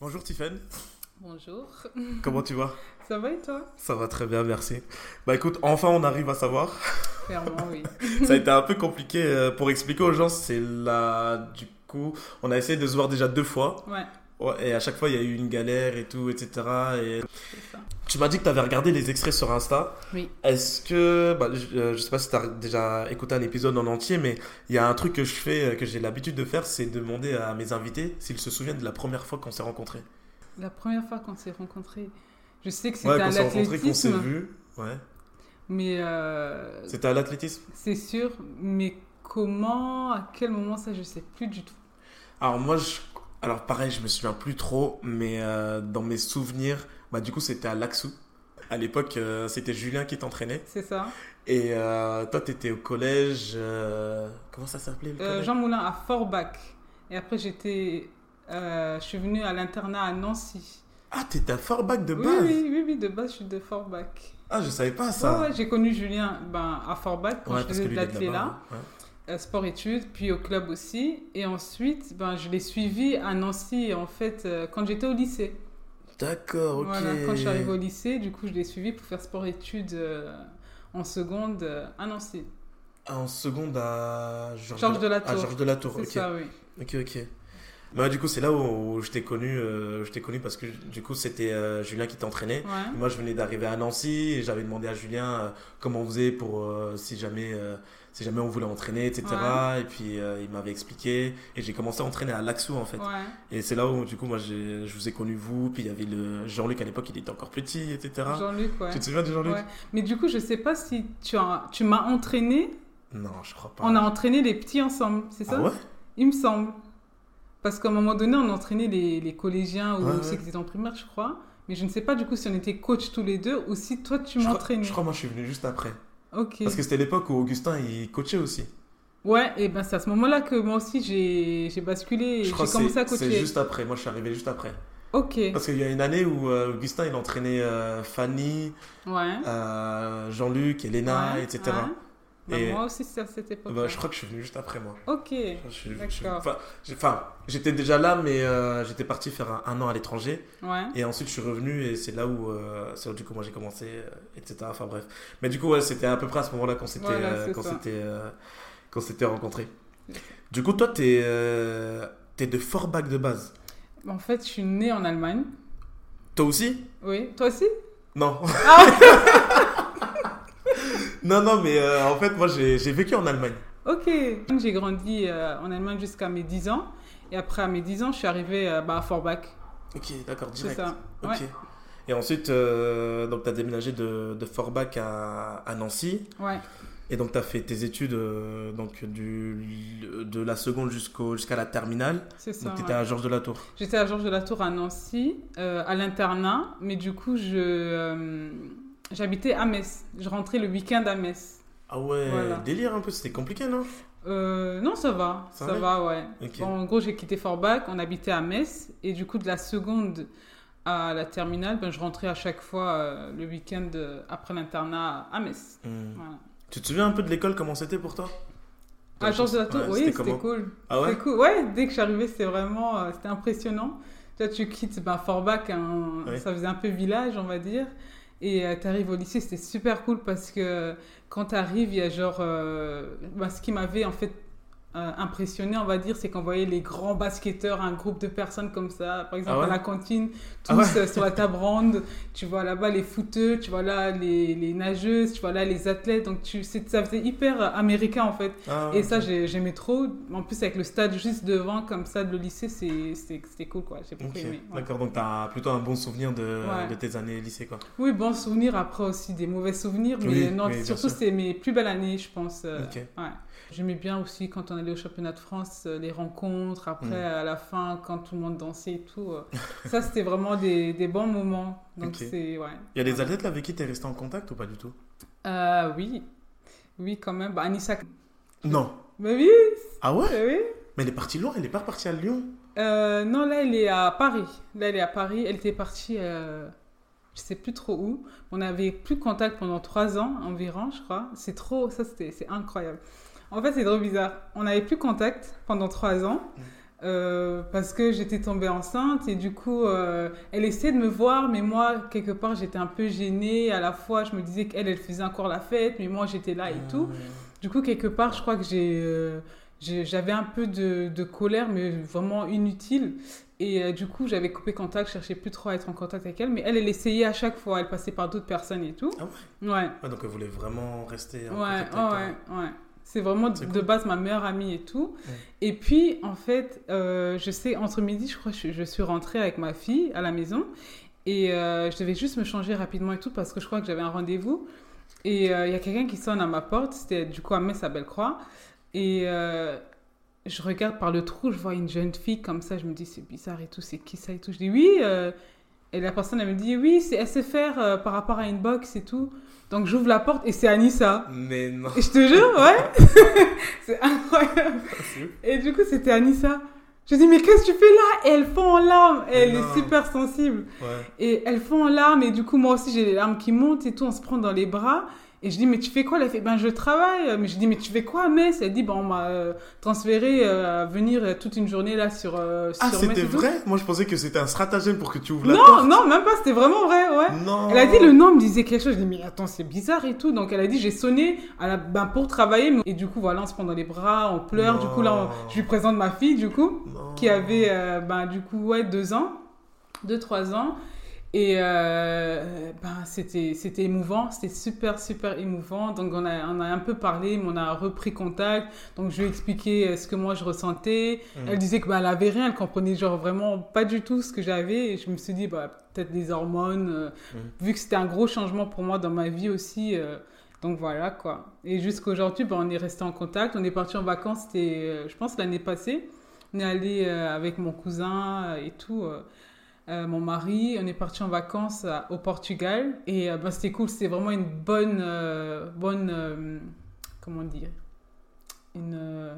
Bonjour Tiffen, Bonjour. comment tu vas? Ça va et toi? Ça va très bien, merci. Bah écoute, enfin on arrive à savoir. Clairement, oui. Ça a été un peu compliqué euh, pour expliquer aux gens, c'est là, du coup, on a essayé de se voir déjà deux fois. Ouais, Ouais, et à chaque fois il y a eu une galère et tout, etc. Et tu m'as dit que tu avais regardé les extraits sur Insta. Oui. Est-ce que, bah, je, euh, je sais pas si tu as déjà écouté un épisode en entier, mais il y a un truc que je fais, euh, que j'ai l'habitude de faire, c'est demander à mes invités s'ils se souviennent de la première fois qu'on s'est rencontrés. La première fois qu'on s'est rencontrés, je sais que c'était Ouais, à qu'on s'est rencontrés, qu'on s'est l'athlétisme, vus. Ouais. mais euh, C'était à l'athlétisme c'est sûr, mais comment, à quel moment ça, je sais plus du tout. Alors moi, je... alors pareil, je me souviens plus trop, mais euh, dans mes souvenirs, bah du coup c'était à Laxou. À l'époque, euh, c'était Julien qui t'entraînait. C'est ça Et euh, toi, t'étais au collège. euh, Comment ça s'appelait le collège? Jean Moulin à Forbach. Et après, j'étais, je suis venue à l'internat à Nancy. Ah, t'étais à Forbach de base? oui, oui, oui, de base, je suis de Forbach. Ah, je savais pas ça. ouais, j'ai connu Julien ben, à Forbach quand Ouais, je faisais de l'athlé là. Ouais. Sport-études, puis au club aussi. Et ensuite, ben, je l'ai suivi à Nancy, en fait, euh, quand j'étais au lycée. D'accord, ok. Voilà, quand je suis arrivée au lycée, du coup, je l'ai suivi pour faire sport-études euh, en seconde euh, à Nancy. Ah, En seconde à Georges de la Tour. Georges de la Tour, ok. ça, oui. Ok, ok. Bah, du coup, c'est là où, où je t'ai connu, euh, je t'ai connu parce que du coup, c'était euh, Julien qui t'entraînait. Ouais. Moi, je venais d'arriver à Nancy et j'avais demandé à Julien euh, comment on faisait pour si jamais si jamais on voulait entraîner, etc. Et puis euh, il m'avait expliqué et j'ai commencé à entraîner à Laxou en fait. Ouais. Et c'est là où du coup moi je vous ai connu vous, puis il y avait le Jean-Luc à l'époque, il était encore petit, etc. Jean-Luc, ouais. Tu te souviens de Jean-Luc? Ouais. Mais du coup, je sais pas si tu, as, tu m'as entraîné. Non, je crois pas. On a entraîné les petits ensemble, c'est ça? Ah ouais? Il me semble. Parce qu'à un moment donné, on entraînait les, les collégiens ou ceux qui étaient en primaire, je crois. Mais je ne sais pas du coup si on était coach tous les deux ou si toi tu m'entraînais. je crois moi je suis venu juste après. Ok. Parce que c'était l'époque où Augustin il coachait aussi. Ouais, et ben c'est à ce moment-là que moi aussi j'ai basculé et j'ai commencé à c'est c'est coacher. juste après. Moi je suis arrivé juste après. Ok. Parce qu'il y a une année où euh, Augustin il entraînait euh, Fanny, Ouais. euh, Jean-Luc, Elena, Ouais, etc. ouais. Bah, Et- moi aussi c'est à cette époque. Bah, je crois que je suis venu juste après moi. Ok. Enfin, j'étais déjà là, mais euh, j'étais parti faire un, un an à l'étranger. Ouais. Et ensuite, je suis revenu et c'est là où, euh, c'est du coup, moi j'ai commencé, euh, etc. Enfin bref. Mais du coup, ouais, c'était à peu près à ce moment-là qu'on s'était, Voilà, qu'on s'était, rencontrés. Du coup, toi, t'es, t'es de Forbach de base. En fait, je suis née en Allemagne. Toi aussi? Oui. Toi aussi? Non. Ah non, non, mais euh, en fait, moi j'ai, vécu en Allemagne. Ok. J'ai grandi euh, en Allemagne jusqu'à mes 10 ans. Et après, à mes 10 ans, je suis arrivée euh, bah, à Forbach. Ok, d'accord, C'est direct. ça. Ok. Ouais. Et ensuite, donc, tu as déménagé de, de Forbach à, à Nancy. Ouais. Et donc, tu as fait tes études donc, du, de la seconde jusqu'au, jusqu'à la terminale. C'est ça. Donc, tu ouais. étais à Georges de la Tour. J'étais à Georges de la Tour à Nancy, à l'internat, mais du coup, je, j'habitais à Metz. Je rentrais le week-end à Metz. Ah ouais, Voilà. délire un peu, c'était compliqué, non? Euh, non, ça va, Ça va, ouais. Bon, en gros, j'ai quitté Forbach, on habitait à Metz, et du coup, de la seconde à la terminale, ben, je rentrais à chaque fois euh, le week-end euh, après l'internat à Metz. Hmm. Voilà. Tu te souviens un peu de l'école, comment c'était pour toi? À Georges de la Tour, Ouais, oui, c'était cool. Ah ouais? Cool. Ouais, dès que arrivée, c'était vraiment euh, c'était impressionnant. Là, tu quittes ben, Forbach, Ouais. ça faisait un peu village, on va dire. Et tu arrives au lycée, c'était super cool parce que quand tu arrives, il y a genre. euh, ben, ce qui m'avait en fait euh, impressionné, on va dire, c'est qu'on voyait les grands basketteurs, un groupe de personnes comme ça, par exemple Ah ouais à la cantine, tous Ah ouais euh, sur la table ronde. Tu vois là-bas les footeux, tu vois là les, les nageuses, tu vois là les athlètes. Donc tu, c'est- ça faisait hyper américain en fait. Ah, Et ça, j'ai- j'aimais trop. En plus, avec le stade juste devant, comme ça, de le lycée, c'est- c'est- c'était cool, quoi. J'ai beaucoup Ok, aimé. ouais. d'accord, donc tu as plutôt un bon souvenir de, de tes années lycée, quoi. Oui, bon souvenir, après aussi des mauvais souvenirs. Mais Oui, non, oui, surtout, c'était mes plus belles années, je pense. euh, Ok. ouais. J'aimais bien aussi quand on allait au championnat de France, euh, les rencontres, après, Mm. à la fin, quand tout le monde dansait et tout. euh. ça, c'était vraiment des, des bons moments. Donc, c'est. Ouais. Il y a des athlètes là avec qui tu es resté en contact ou pas du tout? Euh, oui. Oui, quand même. Bah, Anissa. Non. Mais oui, Ah ouais? Mais oui. Mais elle est partie loin, elle est pas repartie à Lyon. Euh, non, là, elle est à Paris. Là, elle est à Paris. Elle était partie, euh, je sais plus trop où. On n'avait plus contact pendant trois ans environ, je crois. C'est trop, ça, c'était, c'est incroyable. En fait, c'est trop bizarre. On n'avait plus contact pendant trois ans. euh, parce que j'étais tombée enceinte et du coup, euh, elle essayait de me voir, mais moi, quelque part, j'étais un peu gênée. À la fois, je me disais qu'elle, elle faisait encore la fête, mais moi, j'étais là et tout. Du coup, quelque part, je crois que j'ai, euh, j'avais un peu de, de colère, mais vraiment inutile. Et du coup, j'avais coupé contact, je cherchais plus trop à être en contact avec elle, mais elle, elle essayait à chaque fois, elle passait par d'autres personnes et tout. Ah ouais? Ouais. Ouais, donc elle voulait vraiment rester en Ouais, contact avec toi. ouais, ouais. C'est vraiment de base ma meilleure amie et tout. Ouais. Et puis, en fait, euh, je sais, entre midi, je crois, je, je suis rentrée avec ma fille à la maison. Et euh, je devais juste me changer rapidement et tout parce que je crois que j'avais un rendez-vous. Et euh, il y a quelqu'un qui sonne à ma porte. C'était du coup à Metz à Bellecroix. Et je regarde par le trou, je vois une jeune fille comme ça. Je me dis, c'est bizarre et tout, c'est qui ça et tout? Je dis, oui. Et la personne, elle me dit, oui, c'est SFR euh, par rapport à Inbox et tout. Donc j'ouvre la porte et c'est Anissa. Mais non. Et je te jure, ouais. c'est incroyable. Ouf. Et du coup, c'était Anissa. Je dis, mais qu'est-ce que tu fais là? Et elle fond en larmes. Et elle Non. est super sensible. Ouais. Et elle fond en larmes. Et du coup, moi aussi, j'ai les larmes qui montent et tout. On se prend dans les bras. Et je dis, mais tu fais quoi? Elle fait, ben je travaille. Mais je dis, mais tu fais quoi à Metz? Elle dit, ben on m'a euh, transféré euh, à venir euh, toute une journée là sur, euh, Ah, sur c'était vrai? Moi, je pensais que c'était un stratagème pour que tu ouvres la Non, porte. non, même pas. C'était vraiment vrai, ouais. Non. Elle a dit le nom me disait quelque chose. Je dis mais attends c'est bizarre et tout. Donc elle a dit j'ai sonné à la, ben, pour travailler mais- et du coup voilà on se prend dans les bras, on pleure. Du coup là on- Non. je lui présente ma fille du coup Non. qui avait ben, du coup ouais deux ans, deux trois ans et euh, ben c'était c'était émouvant, c'était super super émouvant. Donc on a on a un peu parlé, mais on a repris contact. Donc je lui ai expliqué euh, ce que moi je ressentais. Mm. Elle disait que bah, elle avait rien, elle comprenait genre vraiment pas du tout ce que j'avais. Et je me suis dit, bah, peut-être des hormones, euh, Mhm. vu que c'était un gros changement pour moi dans ma vie aussi. euh, donc voilà quoi. Et jusqu'aujourd'hui, bah, on est resté en contact. On est parti en vacances, c'était, je pense, l'année passée. On est allé avec mon cousin et tout. Euh, euh, mon mari, on est parti en vacances à- au Portugal et euh, bah, c'était cool, c'était vraiment une bonne, euh, bonne, euh, comment dire, une, euh,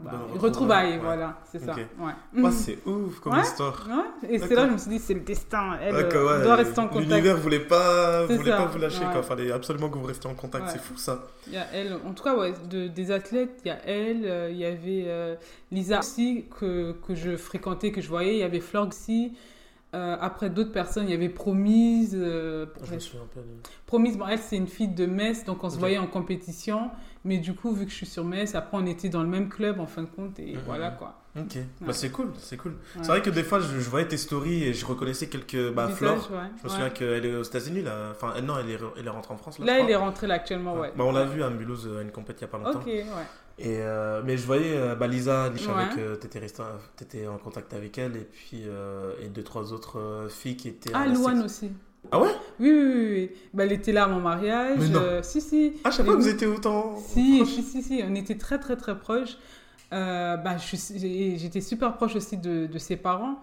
bah, retrouvaille, ouais. voilà, c'est ça. Ouais. C'est ouf comme Ouais. histoire. Et c'est là que je me suis dit, c'est le destin. Elle euh, doit rester en contact. L'univers voulait pas, voulait ça, pas vous lâcher. Quoi. Fallait absolument que vous restiez en contact. C'est fou ça. Il y a elle, en tout cas, de, des athlètes, il y a elle, euh, il y avait euh, Lisa aussi que, que je fréquentais, que je voyais, il y avait Florg aussi. Euh, après d'autres personnes, il y avait Promise. euh, Je me souviens pas de. Promise, bon, elle, c'est une fille de Metz, donc on se voyait en compétition. Mais du coup, vu que je suis sur Metz, après, on était dans le même club en fin de compte, et Mhm. voilà quoi. Ok. Bah, c'est cool, c'est cool. Ouais. C'est vrai que des fois, je, je voyais tes stories et je reconnaissais quelques. Bah, Flore. ouais, Je me souviens qu'elle est aux États-Unis là. Enfin, elle, non, elle est, elle est rentrée en France là. Là, elle est rentrée là actuellement, ouais. Bah, on l'a vu à Mulhouse à une compète il y a pas longtemps. Ok, ouais. Et euh, mais je voyais euh, bah, Lisa, je savais Ouais. que t'étais t'étais en contact avec elle et puis euh, et deux trois autres euh, filles qui étaient. Ah, Louane aussi. Ah ouais? Oui, oui, oui. oui. Bah, elle était là à mon mariage. Mais non. euh, si, si. Ah je savais pas que vous étiez autant. Si, proches. si, si, si, on était très, très, très proches. Euh, bah, J'étais super proche aussi de, de ses parents.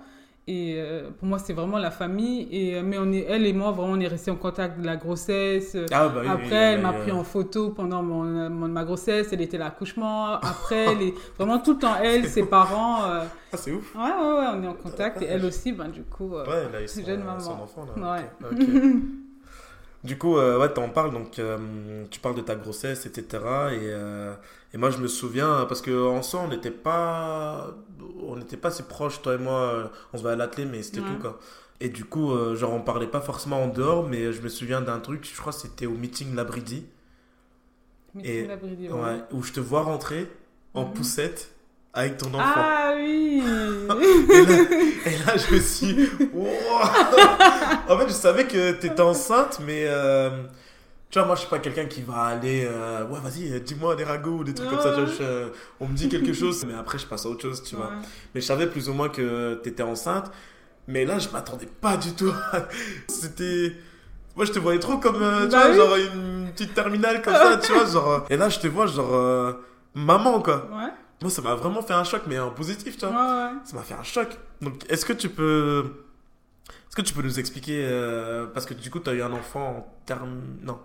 Et euh, pour moi, c'est vraiment la famille. Et, euh, mais on est, elle et moi, vraiment, on est restés en contact de la grossesse. Ah bah Après, oui, elle oui, m'a oui, pris en photo pendant mon, mon- ma grossesse. Elle était à l'accouchement. Après, les, vraiment tout le temps, elle, ses parents. euh, Ah c'est ouf. ouais, ouais, ouais, on est en contact. Et elle aussi, ben, du coup. euh, Ouais, là, jeune maman. son enfant là. Ouais. Du coup, euh, ouais, t'en parles, donc euh, tu parles de ta grossesse, etc. Et, euh, et moi, je me souviens, parce qu'en soi, on n'était pas, on n'était pas si proches, toi et moi, euh, on se va à l'athlé, mais c'était Ouais. tout, quoi. Et du coup, genre, on parlait pas forcément en dehors, mais je me souviens d'un truc, je crois que c'était au meeting Labridi, Mais Et- c'est la bride, ouais. ouais, où je te vois rentrer en Mhm. poussette avec ton enfant. Ah oui Et là, et là, je me suis. En fait, je savais que t'étais enceinte, mais. euh, tu vois, moi, je suis pas quelqu'un qui va aller. euh, ouais, vas-y, dis-moi des ragots ou des trucs comme ça. tu vois, je- euh, on me dit quelque chose, mais après, je passe à autre chose, tu vois. Ouais. Mais je savais plus ou moins que t'étais enceinte. Mais là, je m'attendais pas du tout. C'était. Moi, je te voyais trop comme, euh, tu Bah vois, oui. genre une petite terminale comme ça, tu vois, genre. Et là, je te vois, genre. euh, maman, quoi. Ouais, Moi, ça m'a vraiment fait un choc, mais en positif, tu ouais, vois. ouais. Ça m'a fait un choc. Donc, est-ce que tu peux. Est-ce que tu peux nous expliquer. euh, parce que du coup, tu as eu un enfant en termes. Non,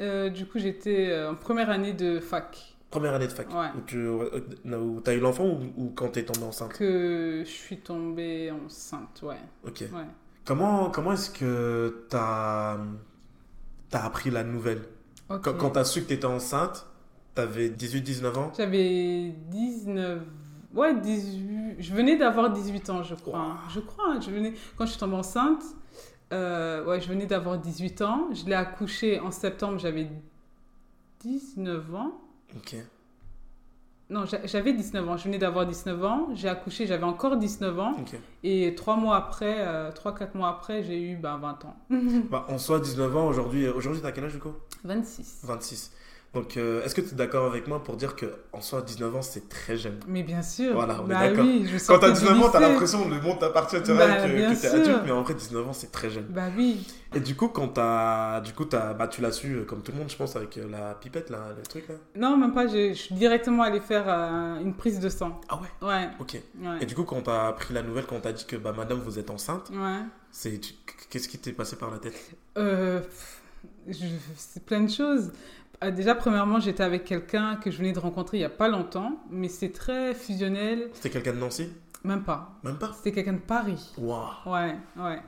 Euh, du coup, j'étais euh, en première année de fac. première année de fac. Ouais. Où tu as eu l'enfant ou, ou quand tu es tombée enceinte? Que je suis tombée enceinte, ouais. Ok. ouais. Comment, comment est-ce que tu as, appris la nouvelle? Ok. Quand, quand tu as su que tu étais enceinte, tu avais 18-19 ans J'avais 19... Ouais, 18... je venais d'avoir 18 ans, je crois. Wow. Je crois. hein, Je venais... Quand je suis tombée enceinte, euh, ouais, je venais d'avoir 18 ans. Je l'ai accouché en septembre, j'avais 19 ans. Ok. Non, j'a- j'avais 19 ans. Je venais d'avoir 19 ans. J'ai accouché, j'avais encore 19 ans. Ok. Et trois mois après, euh, 3-4 mois après, j'ai eu ben, 20 ans. Bah, en soi, 19 ans, aujourd'hui, aujourd'hui, t'as quel âge du coup? 26. 26. Donc, euh, est-ce que tu es d'accord avec moi pour dire que en soi, 19 ans, c'est très jeune? Mais bien sûr. Voilà, on est bah d'accord. oui, Quand t'as sortais du 19 ans, t'as l'impression que le monde t'appartient, tu Bah, que, t'es adulte, mais en vrai, 19 ans, c'est très jeune. Bah oui. Et du coup, quand t'as. Du coup, t'as... Bah, tu l'as su, euh, comme tout le monde, je pense, avec euh, la pipette, là, le truc, là? Non, même pas. Je, je suis directement allée faire euh, une prise de sang. Ah ouais? Ouais. Ok. Ouais. Et du coup, quand t'as appris la nouvelle, quand t'as dit que, bah, madame, vous êtes enceinte, Ouais. c'est... Qu'est-ce qui t'est passé par la tête? Euh, je- c'est plein de choses. Ah, Déjà, premièrement, j'étais avec quelqu'un que je venais de rencontrer il n'y a pas longtemps, mais c'est très fusionnel. C'était quelqu'un de Nancy? Même pas. Même pas? C'était quelqu'un de Paris. Waouh Ouais, ouais.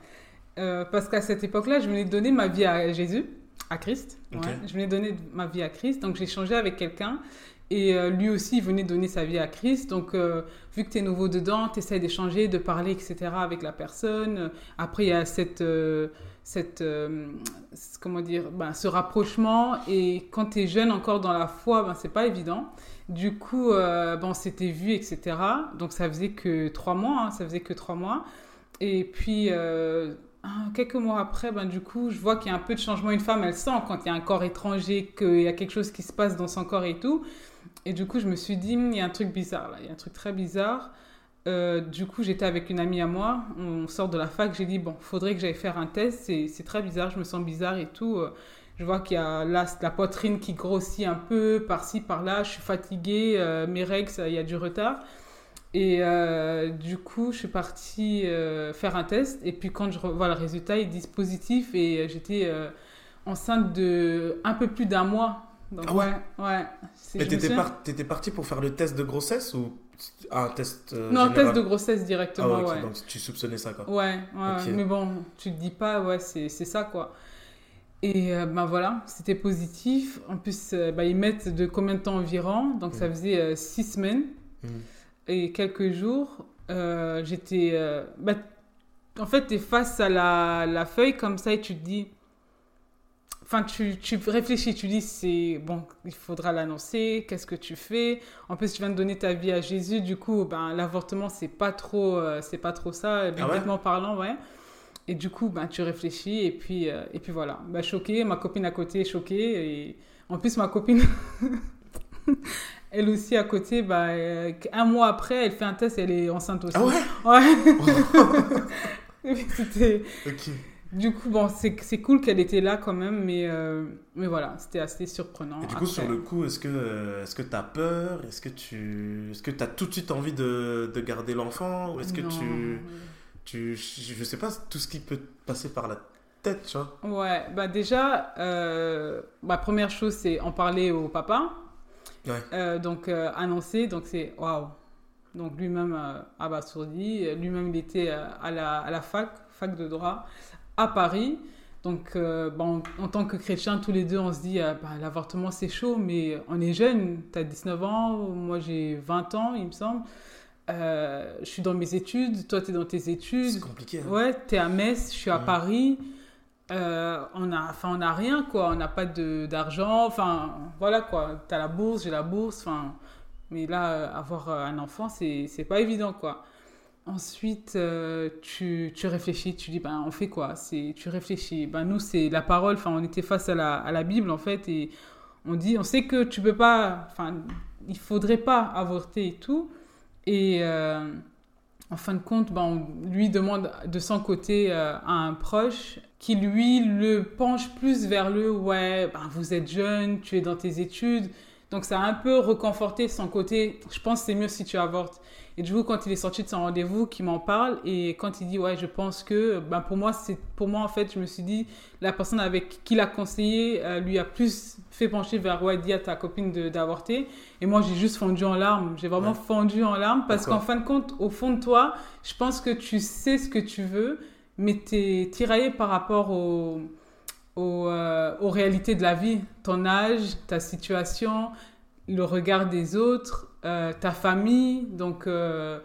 Euh, parce qu'à cette époque-là, je venais de donner ma vie à Jésus, à Christ. Ouais. Je venais de donner ma vie à Christ. Donc, j'ai changé avec quelqu'un. Et euh, lui aussi, il venait donner sa vie à Christ. Donc, euh, vu que tu es nouveau dedans, tu essaies d'échanger, de parler, etc. avec la personne. Après, il y a cette, euh, cette euh, comment dire, ben, ce rapprochement. Et quand tu es jeune encore dans la foi, ben, c'est pas évident. Du coup, euh, bon, on s'était vu, etc. Donc, ça faisait que trois mois. hein, ça faisait que trois mois. Et puis, euh, quelques mois après, ben, du coup, je vois qu'il y a un peu de changement. Une femme, elle sent quand il y a un corps étranger, qu'il y a quelque chose qui se passe dans son corps et tout. Et du coup, je me suis dit, Hum, il y a un truc bizarre là, il y a un truc très bizarre. Euh, du coup, j'étais avec une amie à moi, on sort de la fac, j'ai dit, bon, faudrait que j'aille faire un test, c'est très bizarre, je me sens bizarre et tout. Euh, Je vois qu'il y a la poitrine qui grossit un peu, par-ci, par-là, je suis fatiguée, euh, mes règles, il y a du retard. Et du coup, je suis partie faire un test. Et puis, quand je revois le résultat, ils disent positif. Et j'étais enceinte de un peu plus d'un mois. Donc, Ah ouais ouais, Mais t'étais, par... t'étais parti pour faire le test de grossesse ou ah, un test euh, Non, général? test de grossesse Ah directement, ouais, ok, ouais. donc tu soupçonnais ça quoi. Ouais, ouais, mais bon, tu te dis pas, ouais, c'est c'est ça, quoi. Et euh, ben voilà, c'était positif. En plus, euh, ben, ils mettent de combien de temps environ? Donc, ça Mm. faisait euh, six semaines Mm. et quelques jours. J'étais... ben, en fait, tu es face à la, la feuille comme ça et tu te dis... Enfin, tu, tu réfléchis, tu dis, c'est bon, il faudra l'annoncer, qu'est-ce que tu fais? En plus, tu viens de donner ta vie à Jésus, du coup, ben, l'avortement, c'est pas trop, euh, c'est pas trop ça, bibliquement parlant, ouais. Et du coup, ben, tu réfléchis, et puis, euh, et puis voilà. Ben, choquée, ma copine à côté est choquée, et en plus, ma copine, elle aussi à côté, ben, euh, un mois après, elle fait un test elle est enceinte aussi. Ah ouais? Ouais. Puis, C'était... Ok. Du coup, bon, c'est cool qu'elle était là quand même, mais, euh, mais voilà, c'était assez surprenant. Et du coup, Après- sur le coup, est-ce que est-ce que t'as peur? Est-ce que tu est-ce que t'as tout de suite envie de, de garder l'enfant? Ou est-ce que tu tu je sais pas tout ce qui peut passer par la tête, tu vois Ouais, bah déjà, euh, bah, première chose, c'est en parler au papa. Ouais. Euh, donc, euh, annoncer, donc c'est waouh. Donc, lui-même abasourdi. Lui-même, il était à, la, à la fac, fac de droit, à Paris. Donc, euh, bon, en tant que chrétien, tous les deux, on se dit, euh, bah, l'avortement, c'est chaud, mais on est jeune. Tu as 19 ans, moi j'ai 20 ans, il me semble. Euh, je suis dans mes études, toi, tu es dans tes études. C'est compliqué. hein. Ouais, t'es à Metz, je suis à. Paris. On a, enfin, on a rien quoi. On n'a pas de d'argent. Enfin, voilà quoi. T'as la bourse, j'ai la bourse. Enfin, mais là, avoir un enfant, c'est c'est pas évident quoi. Ensuite, euh, tu, tu réfléchis, tu dis, ben, on fait quoi? C'est Tu réfléchis. Ben, nous, c'est la parole. Enfin, on était face à la, à la Bible, en fait, et on dit, on sait que tu peux pas, enfin, il faudrait pas avorter et tout. Et euh, en fin de compte, ben, on lui demande de son côté euh, à un proche qui, lui, le penche plus vers le, ouais, ben, vous êtes jeune, tu es dans tes études. Donc, ça a un peu reconforté son côté, je pense que c'est mieux si tu avortes. Et du coup, quand il est sorti de son rendez-vous, qu'il m'en parle, et quand il dit, ouais, je pense que, ben pour moi, c'est, pour moi, en fait, je me suis dit, la personne avec qui l'a conseillé euh, lui a plus fait pencher vers, ouais, dis à ta copine d'avorter. Et moi, j'ai juste fondu en larmes. J'ai vraiment Ouais. fondu en larmes parce qu'en fin de compte, au fond de toi, je pense que tu sais ce que tu veux, mais tu es tiraillé par rapport au, au, euh, aux réalités de la vie. Ton âge, ta situation, le regard des autres. euh, ta famille, donc euh,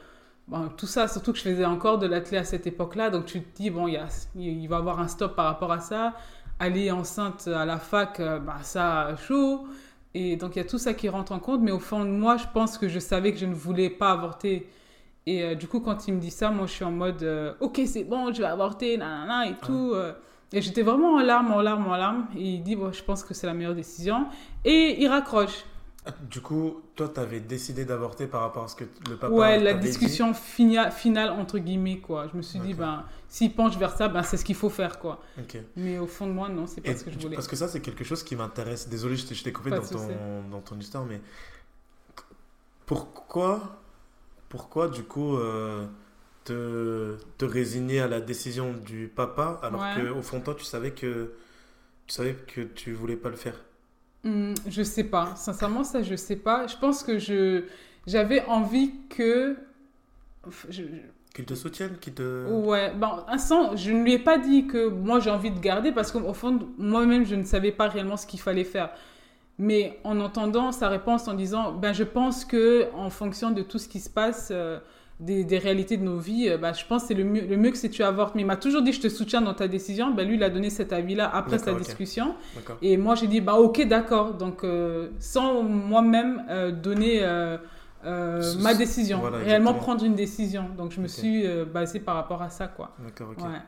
bon, tout ça, surtout que je faisais encore de l'athlète à cette époque-là, donc tu te dis, bon, il, y a, il va y avoir un stop par rapport à ça. Aller enceinte à la fac, euh, bah, ça, chaud. Et donc il y a tout ça qui rentre en compte, mais au fond de moi, je pense que je savais que je ne voulais pas avorter. Et du coup, quand il me dit ça, moi, je suis en mode, ok, c'est bon, je vais avorter, nanana, et tout. Et j'étais vraiment en larmes, en larmes, en larmes. Et il dit, bon, je pense que c'est la meilleure décision. Et il raccroche. Ah, Du coup, toi, t'avais décidé d'avorter par rapport à ce que le papa ouais, la dit? discussion finia- finale, entre guillemets, quoi. Je me suis dit, ben, s'il penche vers ça, ben, c'est ce qu'il faut faire, quoi. Mais au fond de moi, non, c'est pas Et ce que je tu- voulais. Parce que ça, c'est quelque chose qui m'intéresse. Désolé, je t'ai coupé dans ton, dans ton histoire, mais pourquoi, pourquoi du coup, euh, te, te résigner à la décision du papa alors Ouais. que au fond de toi, tu savais que tu savais que tu voulais pas le faire. Hmm, je sais pas. Sincèrement, ça, je sais pas. Je pense que je j'avais envie que. je- Qu'il te soutienne, qu'il te. Ouais, bon, un sens, je ne lui ai pas dit que moi j'ai envie de garder parce qu'au fond, moi-même, je ne savais pas réellement ce qu'il fallait faire. Mais en entendant sa réponse en disant, ben, je pense que en fonction de tout ce qui se passe, euh, des, des réalités de nos vies, euh, ben, je pense que c'est le mieux, le mieux que c'est tu avortes. Mais il m'a toujours dit, je te soutiens dans ta décision. Ben, lui, il a donné cet avis-là après sa discussion. Et moi, j'ai dit, bah ok, d'accord. Donc, euh, sans moi-même euh, donner ma décision, voilà, réellement prendre une décision. Donc, je me suis basée par rapport à ça, quoi. D'accord, ok. Ouais.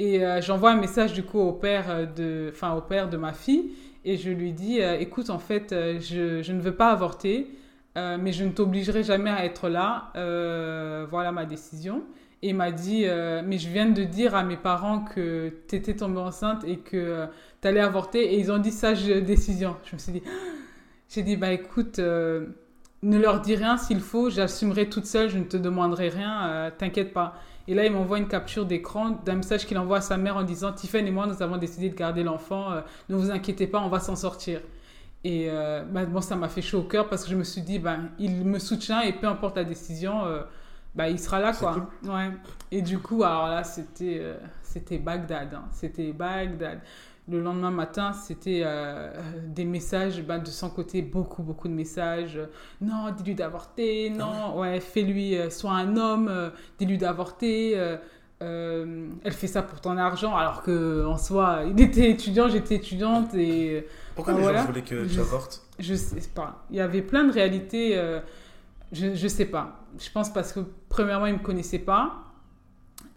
Et j'envoie un message du coup au père de, enfin au père de ma fille, et je lui dis, écoute, en fait, je, je ne veux pas avorter, euh, mais je ne t'obligerai jamais à être là. Euh, voilà ma décision. Et m'a dit, euh, mais je viens de dire à mes parents que tu étais tombée enceinte et que tu allais avorter, et ils ont dit sage décision. Je me suis dit, j'ai dit, bah écoute, ne leur dis rien s'il faut, j'assumerai toute seule, je ne te demanderai rien, t'inquiète pas. Et là, il m'envoie une capture d'écran d'un message qu'il envoie à sa mère en disant Tiffen et moi, nous avons décidé de garder l'enfant. ne vous inquiétez pas, on va s'en sortir. Et euh, bah, bon, ça m'a fait chaud au cœur parce que je me suis dit ben, il me soutient et peu importe la décision, euh, bah, il sera là. Quoi. Ouais. Et du coup, alors là, c'était euh, c'était Bagdad. hein. C'était Bagdad. Le lendemain matin, c'était euh, des messages ben, de son côté, beaucoup, beaucoup de messages. Non, dis-lui d'avorter. Non, ouais, fais-lui, euh, sois un homme. dis-lui d'avorter. elle fait ça pour ton argent, alors que en soi, il était étudiant, j'étais étudiante et Pourquoi Ah, les voilà. gens voulaient que tu avortes? Je sais pas. Il y avait plein de réalités. euh, je, je sais pas. Je pense parce que premièrement, ils me connaissaient pas.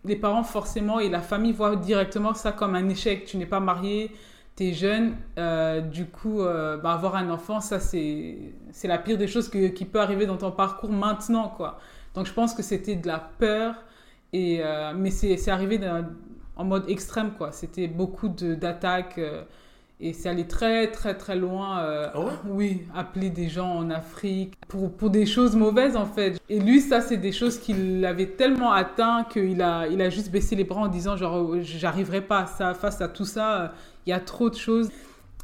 Les parents forcément et la famille voient directement ça comme un échec. Tu n'es pas marié, tu es jeune. euh, du coup, euh, bah, avoir un enfant, ça c'est la pire des choses que- qui peut arriver dans ton parcours maintenant, quoi. Donc je pense que c'était de la peur. Et, mais c'est arrivé en mode extrême, quoi. C'était beaucoup d'attaques. Et c'est allé très, très, très loin. euh, ouais? Oui, appeler des gens en Afrique pour, pour des choses mauvaises, en fait. Et lui, ça, c'est des choses qui l'avaient tellement atteint qu'il a, il a juste baissé les bras en disant, genre, oh, j'arriverai pas à ça, face à tout ça, il y a trop de choses.